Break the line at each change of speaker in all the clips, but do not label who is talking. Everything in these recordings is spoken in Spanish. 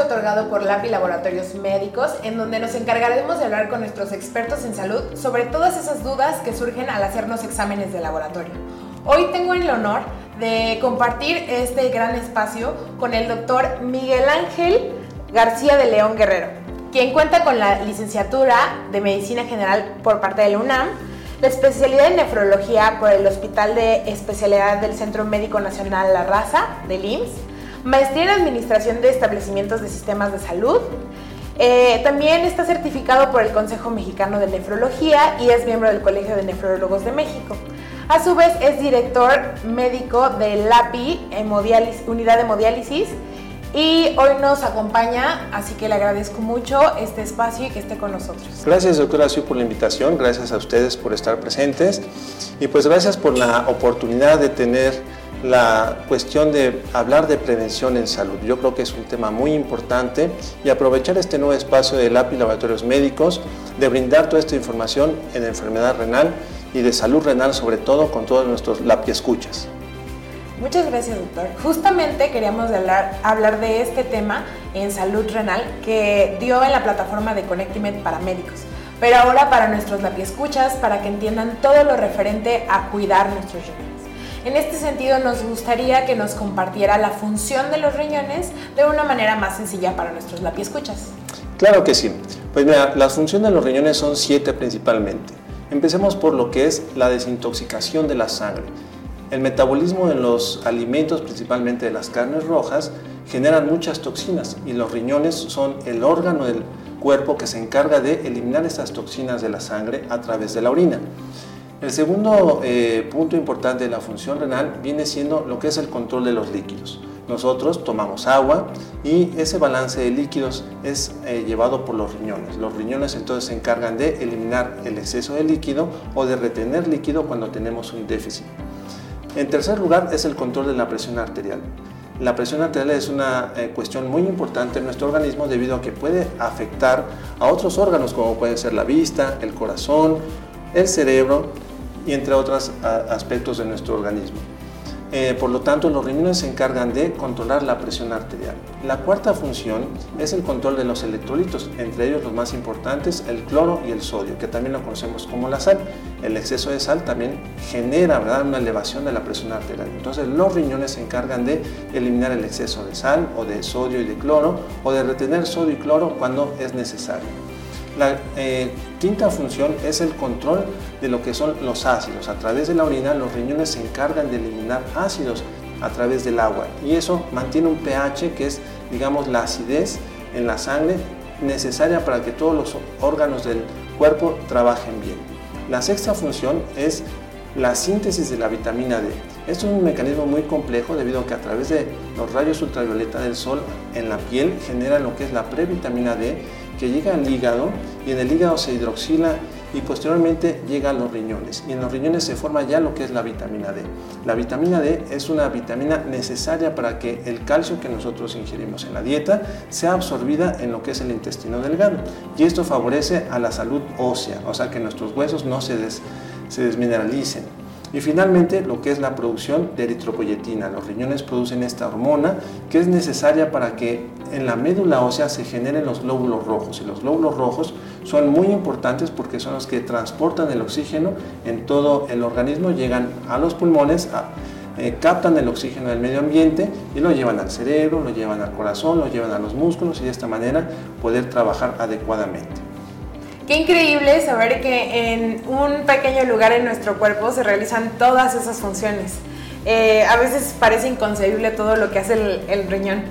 otorgado por LAPI Laboratorios Médicos en donde nos encargaremos de hablar con nuestros expertos en salud sobre todas esas dudas que surgen al hacernos exámenes de laboratorio. Hoy tengo el honor de compartir este gran espacio con el doctor Miguel Ángel García de León Guerrero, quien cuenta con la licenciatura de Medicina General por parte de la UNAM, la especialidad en nefrología por el Hospital de Especialidad del Centro Médico Nacional La Raza, del IMSS, maestría en Administración de Establecimientos de Sistemas de Salud. Eh, también está certificado por el Consejo Mexicano de Nefrología y es miembro del Colegio de Nefrólogos de México. A su vez es director médico de LAPI, Unidad de Hemodiálisis, y hoy nos acompaña, así que le agradezco mucho este espacio y que esté con nosotros.
Gracias, doctora Siu, por la invitación, gracias a ustedes por estar presentes y pues gracias por la oportunidad de tener la cuestión de hablar de prevención en salud. Yo creo que es un tema muy importante y aprovechar este nuevo espacio de LAPI Laboratorios Médicos, de brindar toda esta información en enfermedad renal y de salud renal sobre todo con todos nuestros LAPI escuchas.
Muchas gracias, doctor. Justamente queríamos hablar, hablar de este tema en salud renal que dio en la plataforma de Connectimed para médicos. Pero ahora para nuestros escuchas, para que entiendan todo lo referente a cuidar nuestros riñones. En este sentido, nos gustaría que nos compartiera la función de los riñones de una manera más sencilla para nuestros escuchas.
Claro que sí. Pues mira, las funciones de los riñones son siete principalmente. Empecemos por lo que es la desintoxicación de la sangre. El metabolismo en los alimentos, principalmente de las carnes rojas, generan muchas toxinas y los riñones son el órgano del cuerpo que se encarga de eliminar esas toxinas de la sangre a través de la orina. El segundo eh, punto importante de la función renal viene siendo lo que es el control de los líquidos. Nosotros tomamos agua y ese balance de líquidos es eh, llevado por los riñones. Los riñones entonces se encargan de eliminar el exceso de líquido o de retener líquido cuando tenemos un déficit. En tercer lugar es el control de la presión arterial. La presión arterial es una eh, cuestión muy importante en nuestro organismo debido a que puede afectar a otros órganos como pueden ser la vista, el corazón, el cerebro y entre otros aspectos de nuestro organismo. Eh, por lo tanto, los riñones se encargan de controlar la presión arterial. La cuarta función es el control de los electrolitos, entre ellos los más importantes, el cloro y el sodio, que también lo conocemos como la sal. El exceso de sal también genera ¿verdad? una elevación de la presión arterial. Entonces, los riñones se encargan de eliminar el exceso de sal o de sodio y de cloro, o de retener sodio y cloro cuando es necesario. Eh, quinta función es el control de lo que son los ácidos. A través de la orina los riñones se encargan de eliminar ácidos a través del agua y eso mantiene un pH que es, digamos, la acidez en la sangre necesaria para que todos los órganos del cuerpo trabajen bien. La sexta función es la síntesis de la vitamina D. Esto es un mecanismo muy complejo debido a que a través de los rayos ultravioleta del sol en la piel genera lo que es la previtamina D que llega al hígado y en el hígado se hidroxila y posteriormente llega a los riñones y en los riñones se forma ya lo que es la vitamina D. La vitamina D es una vitamina necesaria para que el calcio que nosotros ingerimos en la dieta sea absorbida en lo que es el intestino delgado y esto favorece a la salud ósea, o sea que nuestros huesos no se, se desmineralicen. Y finalmente lo que es la producción de eritropoyetina. Los riñones producen esta hormona que es necesaria para que en la médula ósea se generen los glóbulos rojos. Y los glóbulos rojos son muy importantes porque son los que transportan el oxígeno en todo el organismo, llegan a los pulmones, eh, captan el oxígeno del medio ambiente y lo llevan al cerebro, lo llevan al corazón, lo llevan a los músculos y de esta manera poder trabajar adecuadamente.
Qué increíble saber que en un pequeño lugar en nuestro cuerpo se realizan todas esas funciones. Eh, a veces parece inconcebible todo lo que hace el, riñón.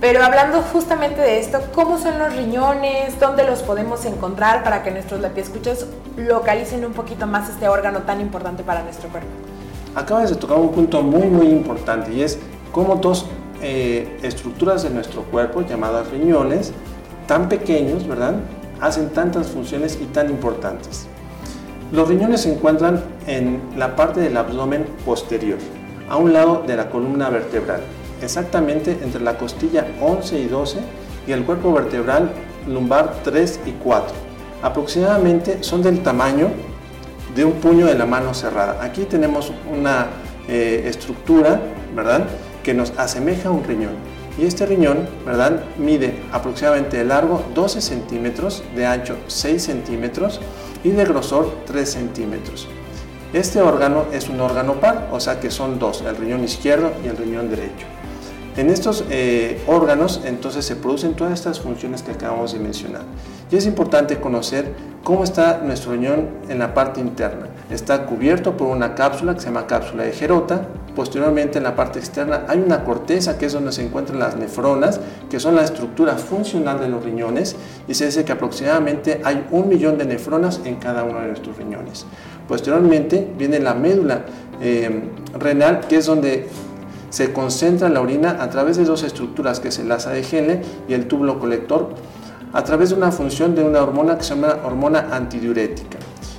Pero hablando justamente de esto, ¿cómo son los riñones? ¿Dónde los podemos encontrar para que nuestros escuchas localicen un poquito más este órgano tan importante para nuestro cuerpo?
Acabas de tocar un punto muy muy importante y es cómo dos eh, estructuras de nuestro cuerpo llamadas riñones, tan pequeños, ¿verdad? Hacen tantas funciones y tan importantes. Los riñones se encuentran en la parte del abdomen posterior, a un lado de la columna vertebral, exactamente entre la costilla 11 y 12 y el cuerpo vertebral lumbar 3 y 4. Aproximadamente son del tamaño de un puño de la mano cerrada. Aquí tenemos una eh, estructura, ¿verdad?, que nos asemeja a un riñón. Y este riñón, ¿verdad? Mide aproximadamente de largo 12 centímetros, de ancho 6 centímetros y de grosor 3 centímetros. Este órgano es un órgano par, o sea que son dos, el riñón izquierdo y el riñón derecho. En estos eh, órganos entonces se producen todas estas funciones que acabamos de mencionar. Y es importante conocer cómo está nuestro riñón en la parte interna. Está cubierto por una cápsula que se llama cápsula de Gerota. Posteriormente en la parte externa hay una corteza que es donde se encuentran las nefronas, que son la estructura funcional de los riñones. Y se dice que aproximadamente hay un millón de nefronas en cada uno de nuestros riñones. Posteriormente viene la médula eh, renal, que es donde se concentra la orina a través de dos estructuras que es el asa de Henle y el túbulo colector a través de una función de una hormona que se llama hormona antidiurética.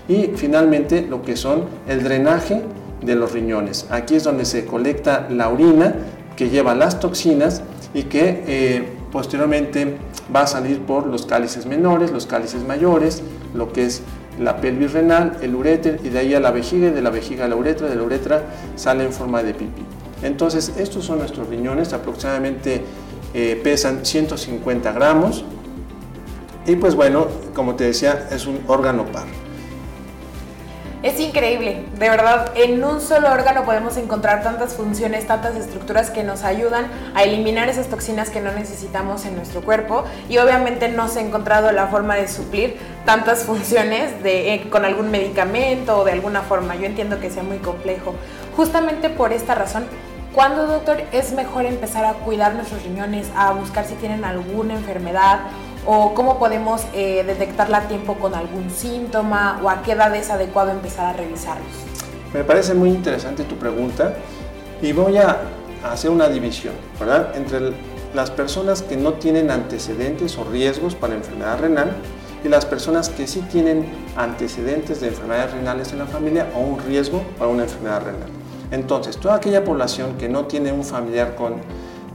Y finalmente lo que son el drenaje de los riñones. Aquí es donde se colecta la orina que lleva las toxinas y que eh, posteriormente va a salir por los cálices menores, los cálices mayores, lo que es la pelvis renal, el uréter y de ahí a la vejiga y de la vejiga a la uretra, de la uretra sale en forma de pipí. Entonces, estos son nuestros riñones, aproximadamente eh, pesan 150 gramos. Y pues bueno, como te decía, es un órgano par.
Es increíble, de verdad, en un solo órgano podemos encontrar tantas funciones, tantas estructuras que nos ayudan a eliminar esas toxinas que no necesitamos en nuestro cuerpo y obviamente no se ha encontrado la forma de suplir tantas funciones de, eh, con algún medicamento o de alguna forma. Yo entiendo que sea muy complejo. Justamente por esta razón ¿Cuándo, doctor, es mejor empezar a cuidar nuestros riñones, a buscar si tienen alguna enfermedad o cómo podemos eh, detectarla a tiempo con algún síntoma o a qué edad es adecuado empezar a revisarlos?
Me parece muy interesante tu pregunta y voy a hacer una división, ¿verdad? Entre las personas que no tienen antecedentes o riesgos para enfermedad renal y las personas que sí tienen antecedentes de enfermedades renales en la familia o un riesgo para una enfermedad renal. Entonces, toda aquella población que no tiene un familiar con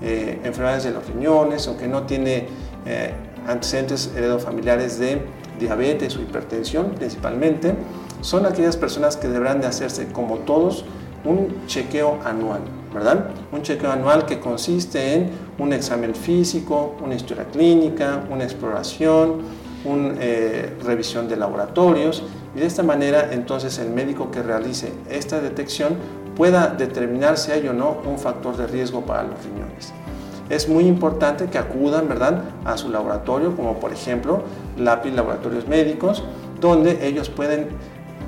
eh, enfermedades de los riñones o que no tiene eh, antecedentes heredofamiliares de diabetes o hipertensión principalmente, son aquellas personas que deberán de hacerse, como todos, un chequeo anual, ¿verdad? Un chequeo anual que consiste en un examen físico, una historia clínica, una exploración, una eh, revisión de laboratorios y de esta manera entonces el médico que realice esta detección pueda determinar si hay o no un factor de riesgo para los riñones. Es muy importante que acudan ¿verdad? a su laboratorio, como por ejemplo LAPI Laboratorios Médicos, donde ellos pueden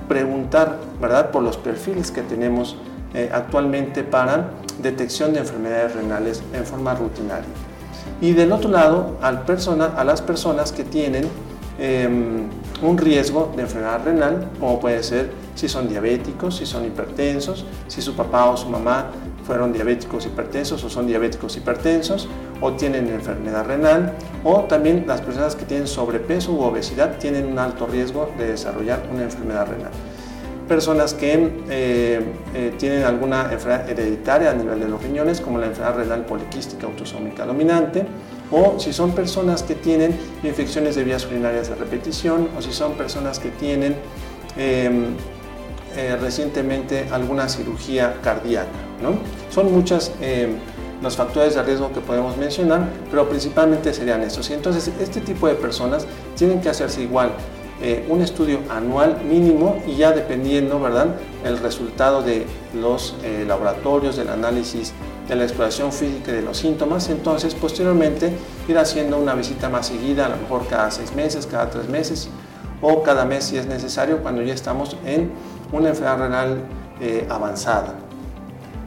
preguntar ¿verdad? por los perfiles que tenemos eh, actualmente para detección de enfermedades renales en forma rutinaria. Y del otro lado, a las personas que tienen em, un riesgo de enfermedad renal, como puede ser si son diabéticos, si son hipertensos, si su papá o su mamá fueron diabéticos hipertensos o son diabéticos hipertensos o tienen enfermedad renal o también las personas que tienen sobrepeso u obesidad tienen un alto riesgo de desarrollar una enfermedad renal. Personas que eh, eh, tienen alguna enfermedad hereditaria a nivel de los riñones como la enfermedad renal poliquística autosómica dominante o si son personas que tienen infecciones de vías urinarias de repetición o si son personas que tienen em, eh, recientemente alguna cirugía cardíaca. ¿no? Son muchos eh, los factores de riesgo que podemos mencionar, pero principalmente serían estos. Y entonces este tipo de personas tienen que hacerse igual eh, un estudio anual mínimo y ya dependiendo, ¿verdad?, el resultado de los laboratorios, del análisis, de la exploración física de los síntomas, entonces posteriormente ir haciendo una visita más seguida, a lo mejor cada seis meses, cada tres meses o cada mes si es necesario cuando ya estamos en una enfermedad renal eh, avanzada.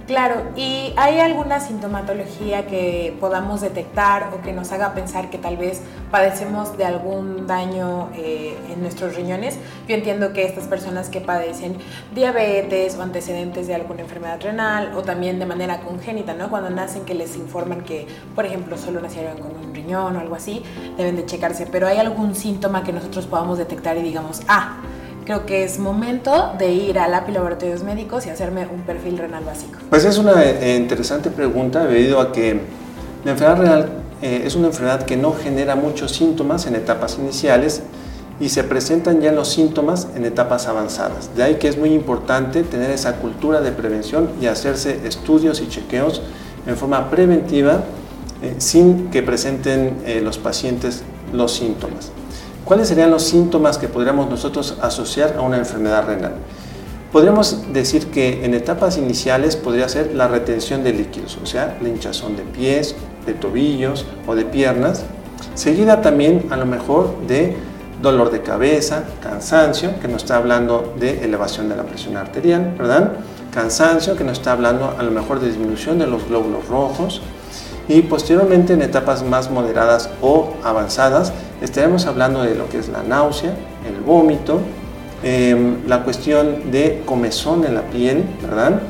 Claro, ¿y hay alguna sintomatología que podamos detectar o que nos haga pensar que tal vez padecemos de algún daño eh, en nuestros riñones? Yo entiendo que estas personas que padecen diabetes o antecedentes de alguna enfermedad renal o también de manera congénita, ¿no? Cuando nacen que les informan que, por ejemplo, solo nacieron con un riñón o algo así, deben de checarse, pero ¿hay algún síntoma que nosotros podamos detectar y digamos, ah, creo que es momento de ir a lápiz laboratorios médicos y hacerme un perfil renal básico?
Pues es una eh, interesante pregunta debido a que la enfermedad renal eh, es una enfermedad que no genera muchos síntomas en etapas iniciales y se presentan ya los síntomas en etapas avanzadas. De ahí que es muy importante tener esa cultura de prevención y hacerse estudios y chequeos en forma preventiva eh, sin que presenten los pacientes los síntomas. ¿Cuáles serían los síntomas que podríamos nosotros asociar a una enfermedad renal? Podríamos decir que en etapas iniciales podría ser la retención de líquidos, o sea, la hinchazón de pies, de tobillos o de piernas, seguida también a lo mejor de dolor de cabeza, cansancio, que nos está hablando de elevación de la presión arterial, ¿verdad? Cansancio, que nos está hablando a lo mejor de disminución de los glóbulos rojos. Y posteriormente en etapas más moderadas o avanzadas estaremos hablando de lo que es la náusea, el vómito, em, la cuestión de comezón en la piel, ¿verdad?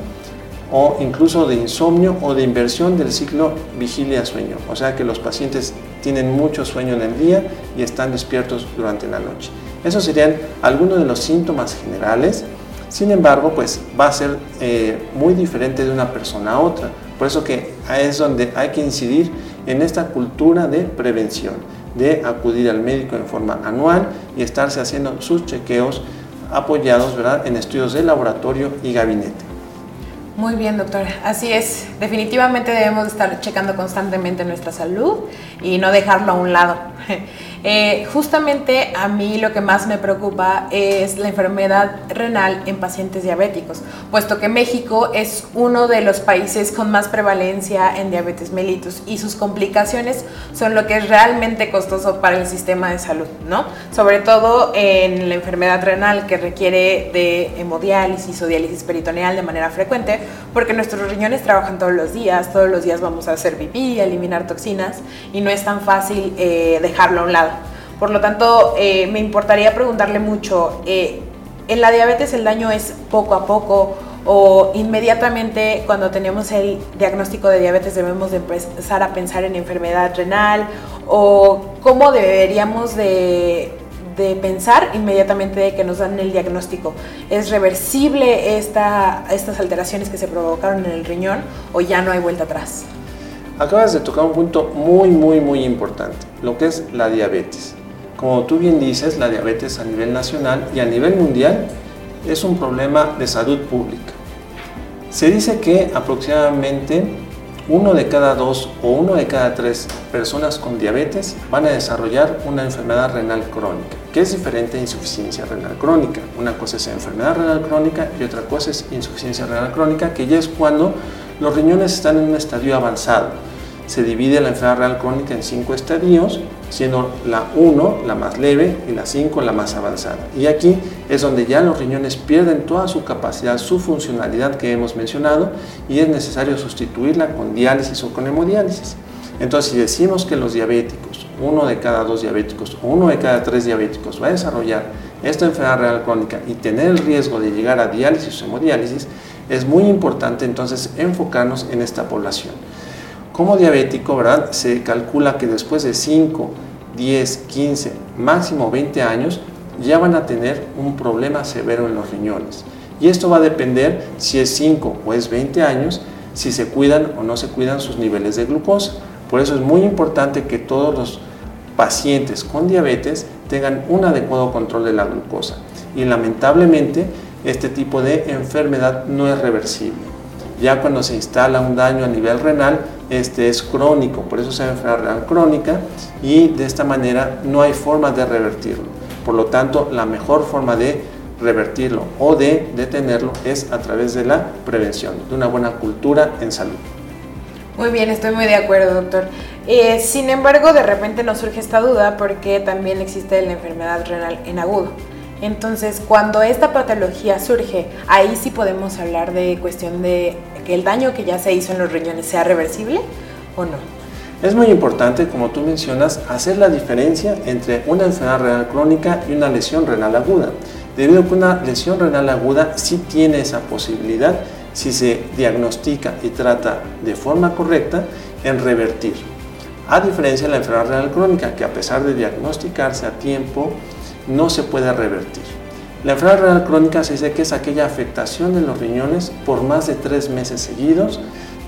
o incluso de insomnio o de inversión del ciclo vigilia-sueño. O sea que los pacientes tienen mucho sueño en el día y están despiertos durante la noche. Esos serían algunos de los síntomas generales. Sin embargo, pues va a ser eh, muy diferente de una persona a otra. Por eso que es donde hay que incidir en esta cultura de prevención, de acudir al médico en forma anual y estarse haciendo sus chequeos apoyados ¿verdad? en estudios de laboratorio y gabinete.
Muy bien, doctora. Así es. Definitivamente debemos estar checando constantemente nuestra salud y no dejarlo a un lado. Eh, justamente a mí lo que más me preocupa es la enfermedad renal en pacientes diabéticos, puesto que México es uno de los países con más prevalencia en diabetes mellitus y sus complicaciones son lo que es realmente costoso para el sistema de salud, ¿no? Sobre todo en la enfermedad renal que requiere de hemodiálisis o diálisis peritoneal de manera frecuente, porque nuestros riñones trabajan todos los días, todos los días vamos a hacer pipí, eliminar toxinas y no es tan fácil eh, dejarlo a un lado. Por lo tanto, eh, me importaría preguntarle mucho, eh, ¿en la diabetes el daño es poco a poco o inmediatamente cuando tenemos el diagnóstico de diabetes debemos de empezar a pensar en enfermedad renal o cómo deberíamos de, pensar inmediatamente de que nos dan el diagnóstico. ¿Es reversible esta, estas alteraciones que se provocaron en el riñón o ya no hay vuelta atrás?
Acabas de tocar un punto muy, muy, muy importante, lo que es la diabetes. Como tú bien dices, la diabetes a nivel nacional y a nivel mundial es un problema de salud pública. Se dice que aproximadamente uno de cada dos o uno de cada tres personas con diabetes van a desarrollar una enfermedad renal crónica, que es diferente a insuficiencia renal crónica. Una cosa es enfermedad renal crónica y otra cosa es insuficiencia renal crónica, que ya es cuando los riñones están en un estadio avanzado se divide la enfermedad renal crónica en cinco estadios, siendo la 1 la más leve y la 5 la más avanzada. Y aquí es donde ya los riñones pierden toda su capacidad, su funcionalidad que hemos mencionado y es necesario sustituirla con diálisis o con hemodiálisis. Entonces, si decimos que los diabéticos, uno de cada dos diabéticos o uno de cada tres diabéticos va a desarrollar esta enfermedad renal crónica y tener el riesgo de llegar a diálisis o hemodiálisis, es muy importante entonces enfocarnos en esta población. Como diabético, ¿verdad? Se calcula que después de 5, 10, 15, máximo 20 años, ya van a tener un problema severo en los riñones. Y esto va a depender si es 5 o es 20 años, si se cuidan o no se cuidan sus niveles de glucosa. Por eso es muy importante que todos los pacientes con diabetes tengan un adecuado control de la glucosa. Y lamentablemente este tipo de enfermedad no es reversible. Ya cuando se instala un daño a nivel renal, este es crónico, por eso se llama enfermedad crónica y de esta manera no hay forma de revertirlo. Por lo tanto, la mejor forma de revertirlo o de detenerlo es a través de la prevención, de una buena cultura en salud.
Muy bien, estoy muy de acuerdo, doctor. Eh, sin embargo, de repente nos surge esta duda porque también existe la enfermedad renal en agudo. Entonces, cuando esta patología surge, ahí sí podemos hablar de cuestión de que el daño que ya se hizo en los riñones sea reversible o no.
Es muy importante, como tú mencionas, hacer la diferencia entre una enfermedad renal crónica y una lesión renal aguda, debido a que una lesión renal aguda sí tiene esa posibilidad, si se diagnostica y trata de forma correcta, en revertir. A diferencia de la enfermedad renal crónica, que a pesar de diagnosticarse a tiempo, no se puede revertir. La enfermedad renal crónica se dice que es aquella afectación de los riñones por más de tres meses seguidos,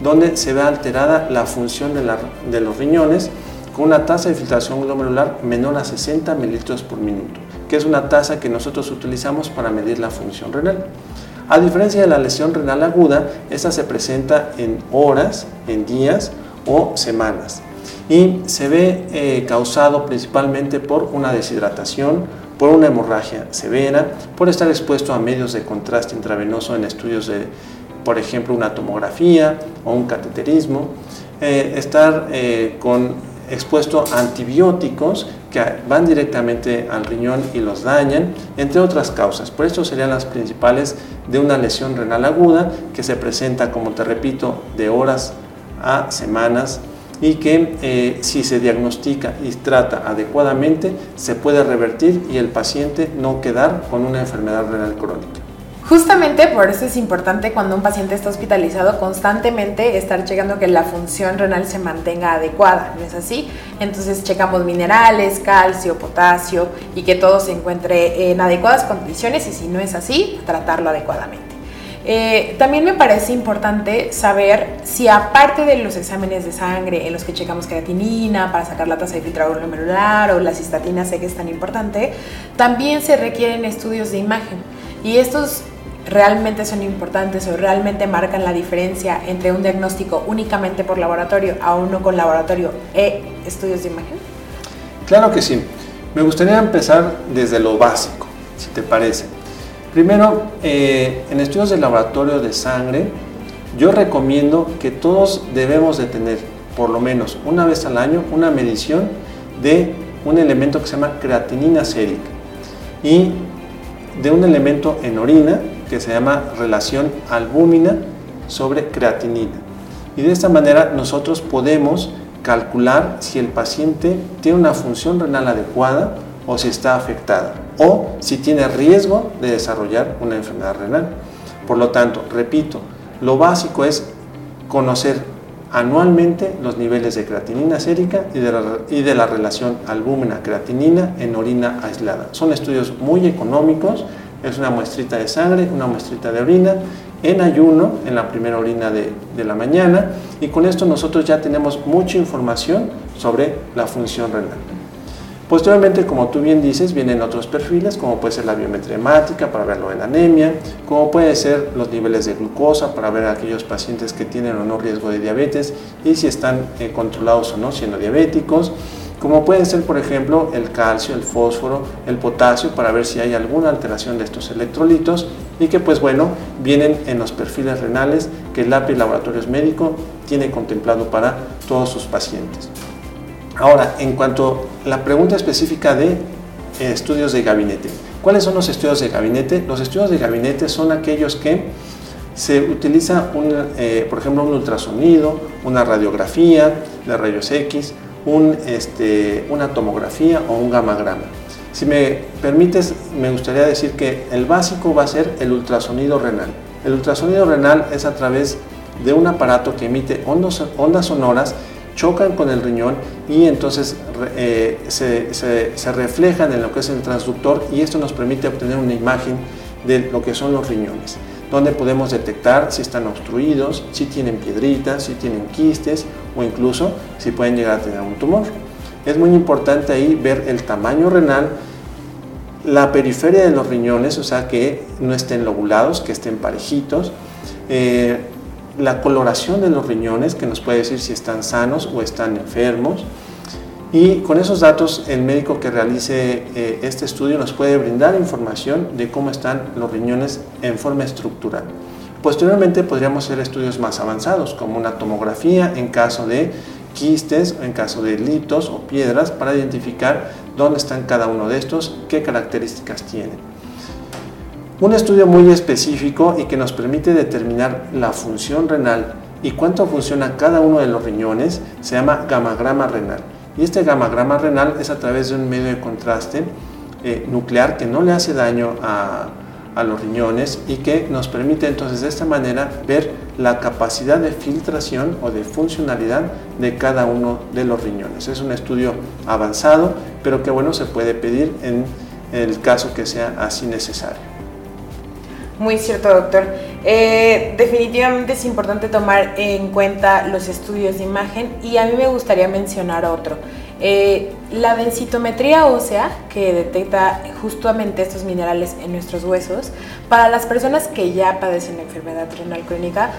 donde se ve alterada la función de, los riñones con una tasa de filtración glomerular menor a 60 mililitros por minuto, que es una tasa que nosotros utilizamos para medir la función renal. A diferencia de la lesión renal aguda, esta se presenta en horas, en días o semanas. y se ve eh, causado principalmente por una deshidratación, por una hemorragia severa, por estar expuesto a medios de contraste intravenoso en estudios de, por ejemplo, una tomografía o un cateterismo, eh, estar eh, con, expuesto a antibióticos que van directamente al riñón y los dañan, entre otras causas. Por esto serían las principales de una lesión renal aguda que se presenta, como te repito, de horas a semanas y que eh, si se diagnostica y trata adecuadamente se puede revertir y el paciente no quedar con una enfermedad renal crónica.
Justamente por eso es importante cuando un paciente está hospitalizado constantemente estar checando que la función renal se mantenga adecuada, ¿no es así? Entonces checamos minerales, calcio, potasio y que todo se encuentre en adecuadas condiciones y si no es así, tratarlo adecuadamente. Eh, también me parece importante saber si aparte de los exámenes de sangre en los que checamos creatinina para sacar la tasa de filtrado glomerular o la cistatina, sé que es tan importante, también se requieren estudios de imagen. Y estos realmente son importantes o realmente marcan la diferencia entre un diagnóstico únicamente por laboratorio a uno con laboratorio e estudios de imagen?
Claro que sí. Me gustaría empezar desde lo básico, si te parece. Primero, eh, en estudios de laboratorio de sangre, yo recomiendo que todos debemos de tener por lo menos una vez al año una medición de un elemento que se llama creatinina sérica y de un elemento en orina que se llama relación albúmina sobre creatinina. Y de esta manera nosotros podemos calcular si el paciente tiene una función renal adecuada o si está afectada o si tiene riesgo de desarrollar una enfermedad renal. Por lo tanto, repito, lo básico es conocer anualmente los niveles de creatinina sérica y de la, y de la relación albúmina-creatinina en orina aislada. Son estudios muy económicos, es una muestrita de sangre, una muestrita de orina, en ayuno, en la primera orina de, de la mañana, y con esto nosotros ya tenemos mucha información sobre la función renal. Posteriormente, como tú bien dices, vienen otros perfiles, como puede ser la biometría hemática para verlo en anemia, como puede ser los niveles de glucosa para ver a aquellos pacientes que tienen o no riesgo de diabetes y si están eh, controlados o no siendo diabéticos, como pueden ser, por ejemplo, el calcio, el fósforo, el potasio, para ver si hay alguna alteración de estos electrolitos y que, pues bueno, vienen en los perfiles renales que el API Laboratorios Médico tiene contemplado para todos sus pacientes. Ahora, en cuanto a la pregunta específica de eh, estudios de gabinete, ¿cuáles son los estudios de gabinete? Los estudios de gabinete son aquellos que se utiliza, eh, por ejemplo, un ultrasonido, una radiografía de rayos X, este, una tomografía o un gamagrama. Si me permites, me gustaría decir que el básico va a ser el ultrasonido renal. El ultrasonido renal es a través de un aparato que emite ondas sonoras chocan con el riñón y entonces eh, se, reflejan en lo que es el transductor y esto nos permite obtener una imagen de lo que son los riñones, donde podemos detectar si están obstruidos, si tienen piedritas, si tienen quistes o incluso si pueden llegar a tener un tumor. Es muy importante ahí ver el tamaño renal, la periferia de los riñones, o sea que no estén lobulados, que estén parejitos, eh, la coloración de los riñones, que nos puede decir si están sanos o están enfermos. Y con esos datos, el médico que realice eh, este estudio nos puede brindar información de cómo están los riñones en forma estructural. Posteriormente podríamos hacer estudios más avanzados, como una tomografía en caso de quistes, en caso de litos o piedras, para identificar dónde están cada uno de estos, qué características tienen. Un estudio muy específico y que nos permite determinar la función renal y cuánto funciona cada uno de los riñones se llama gamagrama renal. Y este gamagrama renal es a través de un medio de contraste eh, nuclear que no le hace daño a, a los riñones y que nos permite entonces de esta manera ver la capacidad de filtración o de funcionalidad de cada uno de los riñones. Es un estudio avanzado, pero que bueno se puede pedir en el caso que sea así necesario.
Muy cierto, doctor. Eh, definitivamente es importante tomar en cuenta los estudios de imagen y a mí me gustaría mencionar otro. Eh, la densitometría ósea, que detecta justamente estos minerales en nuestros huesos, para las personas que ya padecen enfermedad renal crónica,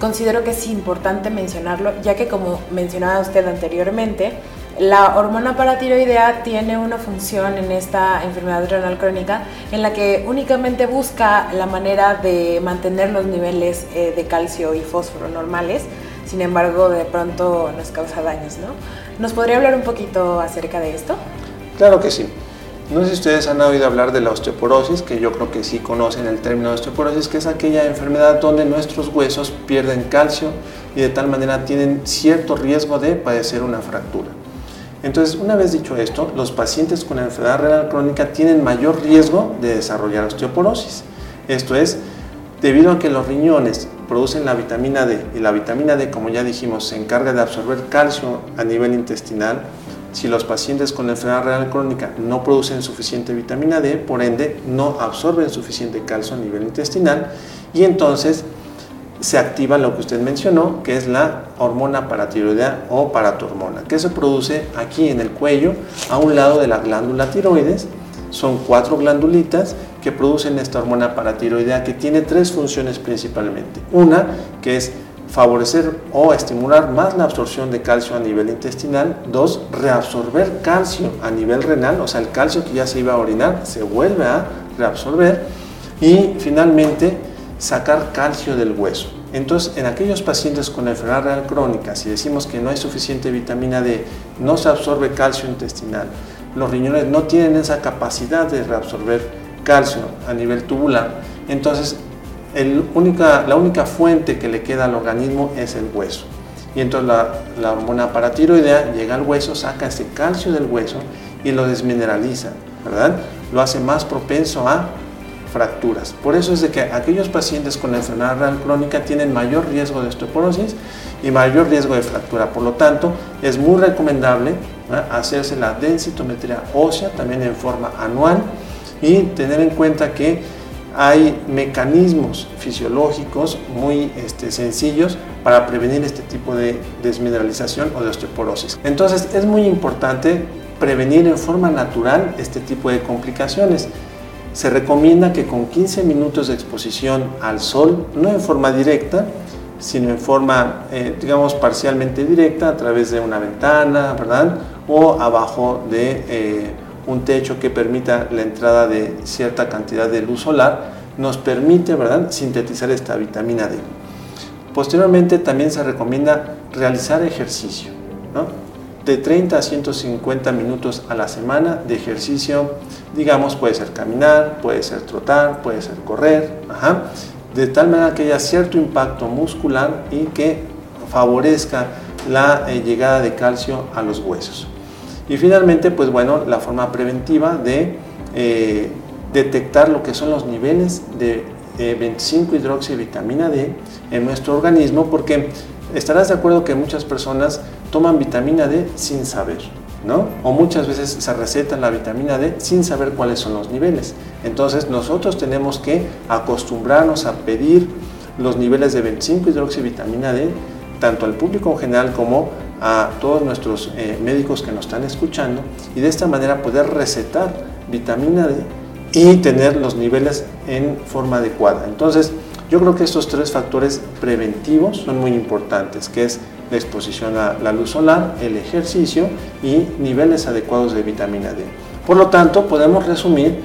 considero que es importante mencionarlo, ya que como mencionaba usted anteriormente, la hormona paratiroidea tiene una función en esta enfermedad renal crónica en la que únicamente busca la manera de mantener los niveles eh, de calcio y fósforo normales, sin embargo de pronto nos causa daños, ¿no? ¿Nos podría hablar un poquito acerca de esto?
Claro que sí. No sé si ustedes han oído hablar de la osteoporosis, que yo creo que sí conocen el término osteoporosis, que es aquella enfermedad donde nuestros huesos pierden calcio y de tal manera tienen cierto riesgo de padecer una fractura. Entonces, una vez dicho esto, los pacientes con enfermedad renal crónica tienen mayor riesgo de desarrollar osteoporosis. Esto es, debido a que los riñones producen la vitamina D y la vitamina D, como ya dijimos, se encarga de absorber calcio a nivel intestinal. Si los pacientes con enfermedad renal crónica no producen suficiente vitamina D, por ende no absorben suficiente calcio a nivel intestinal y entonces se activa lo que usted mencionó, que es la hormona paratiroidea o paratormona, que se produce aquí en el cuello, a un lado de la glándula tiroides. Son cuatro glandulitas que producen esta hormona paratiroidea que tiene tres funciones principalmente. Una, que es favorecer o estimular más la absorción de calcio a nivel intestinal. Dos, reabsorber calcio a nivel renal, o sea, el calcio que ya se iba a orinar se vuelve a reabsorber. Y finalmente, sacar calcio del hueso. Entonces, en aquellos pacientes con enfermedad renal crónica, si decimos que no hay suficiente vitamina D, no se absorbe calcio intestinal, los riñones no tienen esa capacidad de reabsorber calcio a nivel tubular, entonces la única fuente que le queda al organismo es el hueso. Y entonces la, la hormona paratiroidea llega al hueso, saca ese calcio del hueso y lo desmineraliza, ¿verdad? Lo hace más propenso a fracturas. Por eso es de que aquellos pacientes con enfermedad renal crónica tienen mayor riesgo de osteoporosis y mayor riesgo de fractura. Por lo tanto, es muy recomendable hacerse la densitometría ósea también en forma anual y tener en cuenta que hay mecanismos fisiológicos muy este, sencillos para prevenir este tipo de desmineralización o de osteoporosis. Entonces es muy importante prevenir en forma natural este tipo de complicaciones. Se recomienda que con 15 minutos de exposición al sol, no en forma directa, sino en forma, eh, digamos, parcialmente directa a través de una ventana, ¿verdad? O abajo de eh, un techo que permita la entrada de cierta cantidad de luz solar, nos permite, ¿verdad?, sintetizar esta vitamina D. Posteriormente también se recomienda realizar ejercicio, ¿no? De 30 a 150 minutos a la semana de ejercicio, digamos, puede ser caminar, puede ser trotar, puede ser correr, de tal manera que haya cierto impacto muscular y que favorezca la eh, llegada de calcio a los huesos. Y finalmente, pues bueno, la forma preventiva de eh, detectar lo que son los niveles de 25 hidroxivitamina D en nuestro organismo, porque estarás de acuerdo que muchas personas toman vitamina D sin saber, ¿no? O muchas veces se recetan la vitamina D sin saber cuáles son los niveles. Entonces nosotros tenemos que acostumbrarnos a pedir los niveles de 25 hidroxivitamina D tanto al público en general como a todos nuestros eh, médicos que nos están escuchando y de esta manera poder recetar vitamina D y tener los niveles en forma adecuada. Entonces, yo creo que estos tres factores preventivos son muy importantes, que es la exposición a la luz solar, el ejercicio y niveles adecuados de vitamina D. Por lo tanto, podemos resumir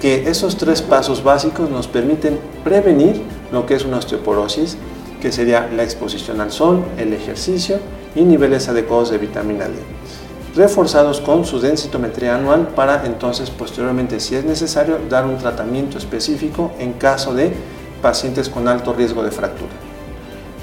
que esos tres pasos básicos nos permiten prevenir lo que es una osteoporosis, que sería la exposición al sol, el ejercicio y niveles adecuados de vitamina D, reforzados con su densitometría anual para entonces posteriormente, si es necesario, dar un tratamiento específico en caso de pacientes con alto riesgo de fractura.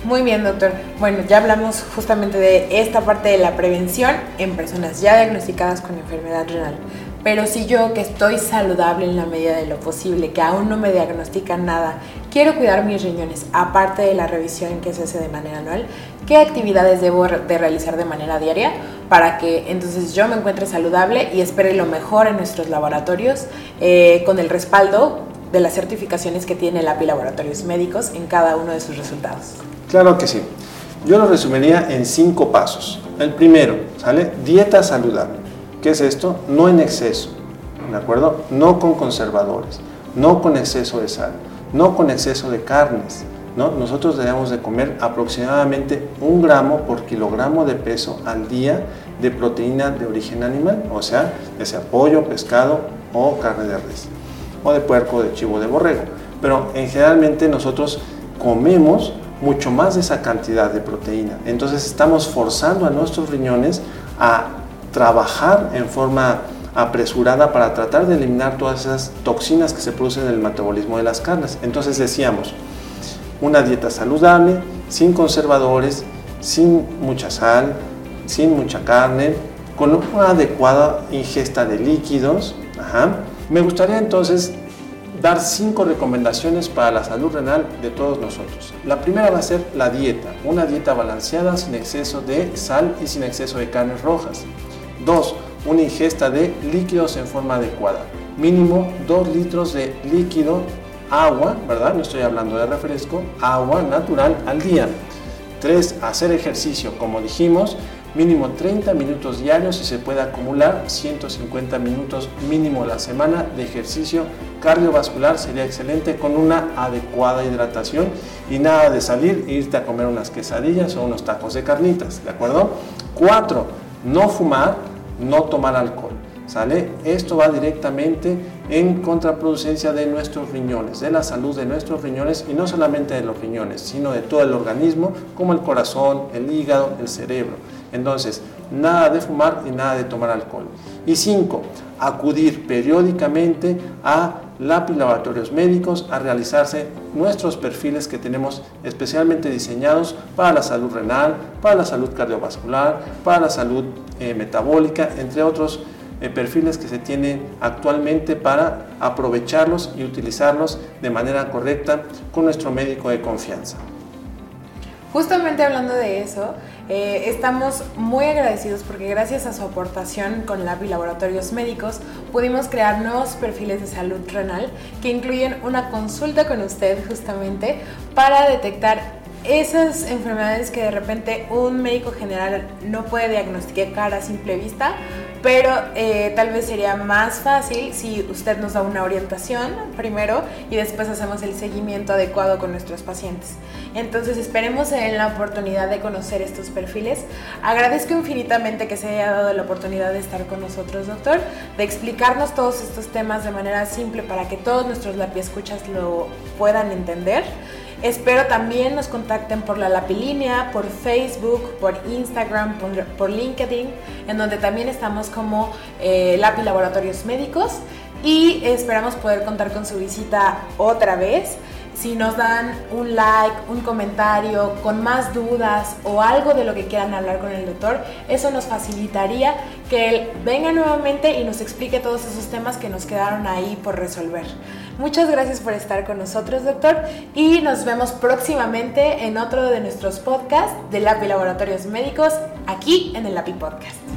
Muy bien, doctor. Bueno, ya hablamos justamente de esta parte de la prevención en personas ya diagnosticadas con enfermedad renal. Pero si yo, que estoy saludable en la medida de lo posible, que aún no me diagnostican nada, quiero cuidar mis riñones, aparte de la revisión que se hace de manera anual, ¿qué actividades debo de realizar de manera diaria para que entonces yo me encuentre saludable y espere lo mejor en nuestros laboratorios eh, con el respaldo de las certificaciones que tiene el API Laboratorios Médicos en cada uno de sus resultados.
Claro que sí. Yo lo resumiría en cinco pasos. El primero, ¿sale? Dieta saludable. ¿Qué es esto? No en exceso, ¿de acuerdo? No con conservadores, no con exceso de sal, no con exceso de carnes, ¿no? Nosotros debemos de comer aproximadamente un gramo por kilogramo de peso al día de proteína de origen animal, o sea, ya sea pollo, pescado o carne de res, o de puerco, de chivo, de borrego. Pero en generalmente nosotros comemos mucho más de esa cantidad de proteína. Entonces estamos forzando a nuestros riñones a trabajar en forma apresurada para tratar de eliminar todas esas toxinas que se producen en el metabolismo de las carnes. Entonces decíamos, una dieta saludable, sin conservadores, sin mucha sal, sin mucha carne, con una adecuada ingesta de líquidos. Me gustaría entonces dar cinco recomendaciones para la salud renal de todos nosotros. La primera va a ser la dieta, una dieta balanceada sin exceso de sal y sin exceso de carnes rojas. Dos, una ingesta de líquidos en forma adecuada, mínimo 2 litros de líquido, agua, ¿verdad? No estoy hablando de refresco, agua natural al día. Tres, hacer ejercicio, como dijimos, mínimo 30 minutos diarios y se puede acumular 150 minutos mínimo la semana de ejercicio cardiovascular sería excelente con una adecuada hidratación y nada de salir irte a comer unas quesadillas o unos tacos de carnitas, ¿de acuerdo? Cuatro, no fumar, no tomar alcohol. ¿Sale? Esto va directamente en contraproducencia de nuestros riñones, de la salud de nuestros riñones y no solamente de los riñones, sino de todo el organismo, como el corazón, el hígado, el cerebro. Entonces, nada de fumar y nada de tomar alcohol. Y cinco, acudir periódicamente a LAPI Laboratorios Médicos a realizarse nuestros perfiles que tenemos especialmente diseñados para la salud renal, para la salud cardiovascular, para la salud eh, metabólica, entre otros eh, perfiles que se tienen actualmente para aprovecharlos y utilizarlos de manera correcta con nuestro médico de confianza.
Justamente hablando de eso, eh, estamos muy agradecidos porque gracias a su aportación con LAB y Laboratorios Médicos pudimos crear nuevos perfiles de salud renal que incluyen una consulta con usted justamente para detectar esas enfermedades que de repente un médico general no puede diagnosticar a simple vista, pero eh, tal vez sería más fácil si usted nos da una orientación primero y después hacemos el seguimiento adecuado con nuestros pacientes. Entonces esperemos en la oportunidad de conocer estos perfiles. Agradezco infinitamente que se haya dado la oportunidad de estar con nosotros, doctor, de explicarnos todos estos temas de manera simple para que todos nuestros escuchas lo puedan entender. Espero también nos contacten por la Lapilínea, por Facebook, por Instagram, por, LinkedIn, en donde también estamos como eh, Lapi Laboratorios Médicos y esperamos poder contar con su visita otra vez. Si nos dan un like, un comentario con más dudas o algo de lo que quieran hablar con el doctor, eso nos facilitaría que él venga nuevamente y nos explique todos esos temas que nos quedaron ahí por resolver. Muchas gracias por estar con nosotros, doctor, y nos vemos próximamente en otro de nuestros podcasts de LAPI Laboratorios Médicos aquí en el LAPI Podcast.